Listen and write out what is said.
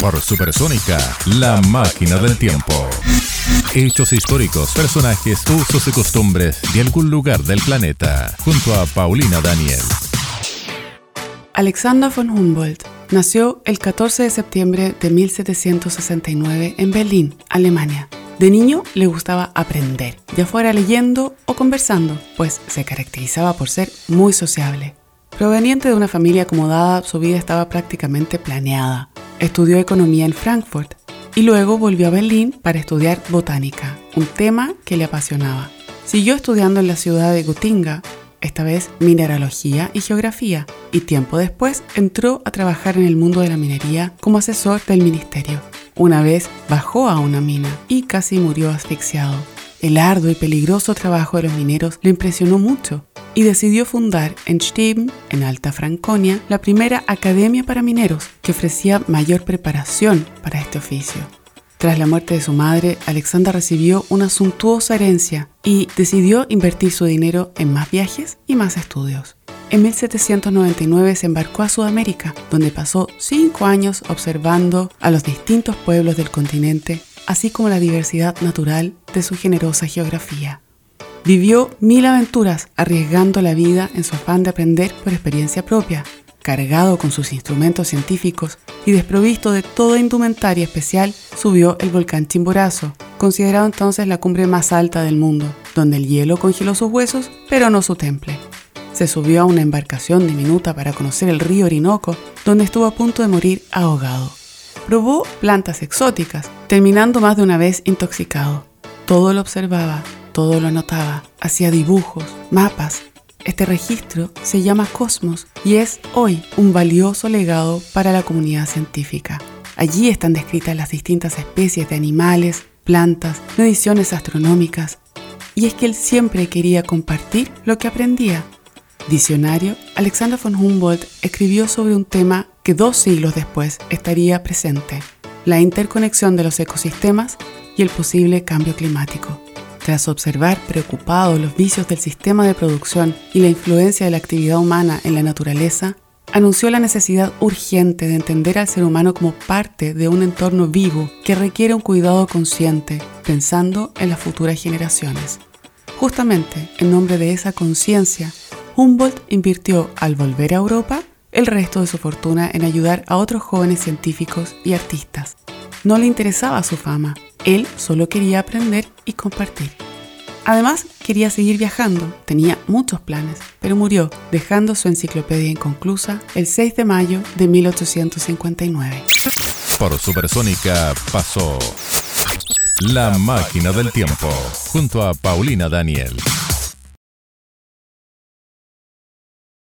Por Supersónica, la máquina del tiempo. Hechos históricos, personajes, usos y costumbres de algún lugar del planeta. Junto a Paulina Daniel. Alexander von Humboldt nació el 14 de septiembre de 1769 en Berlín, Alemania. De niño le gustaba aprender, ya fuera leyendo o conversando, pues se caracterizaba por ser muy sociable. Proveniente de una familia acomodada, su vida estaba prácticamente planeada. Estudió economía en Frankfurt y luego volvió a Berlín para estudiar botánica, un tema que le apasionaba. Siguió estudiando en la ciudad de Gotinga, esta vez mineralogía y geografía, y tiempo después entró a trabajar en el mundo de la minería como asesor del ministerio. Una vez bajó a una mina y casi murió asfixiado. El arduo y peligroso trabajo de los mineros le impresionó mucho y decidió fundar en Steben, en Alta Franconia, la primera academia para mineros que ofrecía mayor preparación para este oficio. Tras la muerte de su madre, Alexander recibió una suntuosa herencia y decidió invertir su dinero en más viajes y más estudios. En 1799 se embarcó a Sudamérica, donde pasó cinco años observando a los distintos pueblos del continente, así como la diversidad natural de su generosa geografía. Vivió mil aventuras arriesgando la vida en su afán de aprender por experiencia propia. Cargado con sus instrumentos científicos y desprovisto de toda indumentaria especial, subió el volcán Chimborazo, considerado entonces la cumbre más alta del mundo, donde el hielo congeló sus huesos, pero no su temple. Se subió a una embarcación diminuta para conocer el río Orinoco, donde estuvo a punto de morir ahogado. Probó plantas exóticas, terminando más de una vez intoxicado. Todo lo observaba, todo lo anotaba, hacía dibujos, mapas. Este registro se llama Cosmos y es hoy un valioso legado para la comunidad científica. Allí están descritas las distintas especies de animales, plantas, mediciones astronómicas. Y es que él siempre quería compartir lo que aprendía. Diccionario, Alexander von Humboldt escribió sobre un tema que dos siglos después estaría presente, la interconexión de los ecosistemas y el posible cambio climático. Tras observar preocupado los vicios del sistema de producción y la influencia de la actividad humana en la naturaleza, anunció la necesidad urgente de entender al ser humano como parte de un entorno vivo que requiere un cuidado consciente, pensando en las futuras generaciones. Justamente en nombre de esa conciencia, Humboldt invirtió, al volver a Europa, el resto de su fortuna en ayudar a otros jóvenes científicos y artistas. No le interesaba su fama, él solo quería aprender y compartir. Además, quería seguir viajando, tenía muchos planes, pero murió dejando su enciclopedia inconclusa el 6 de mayo de 1859. Por Supersónica pasó La Máquina del Tiempo, junto a Paulina Daniel.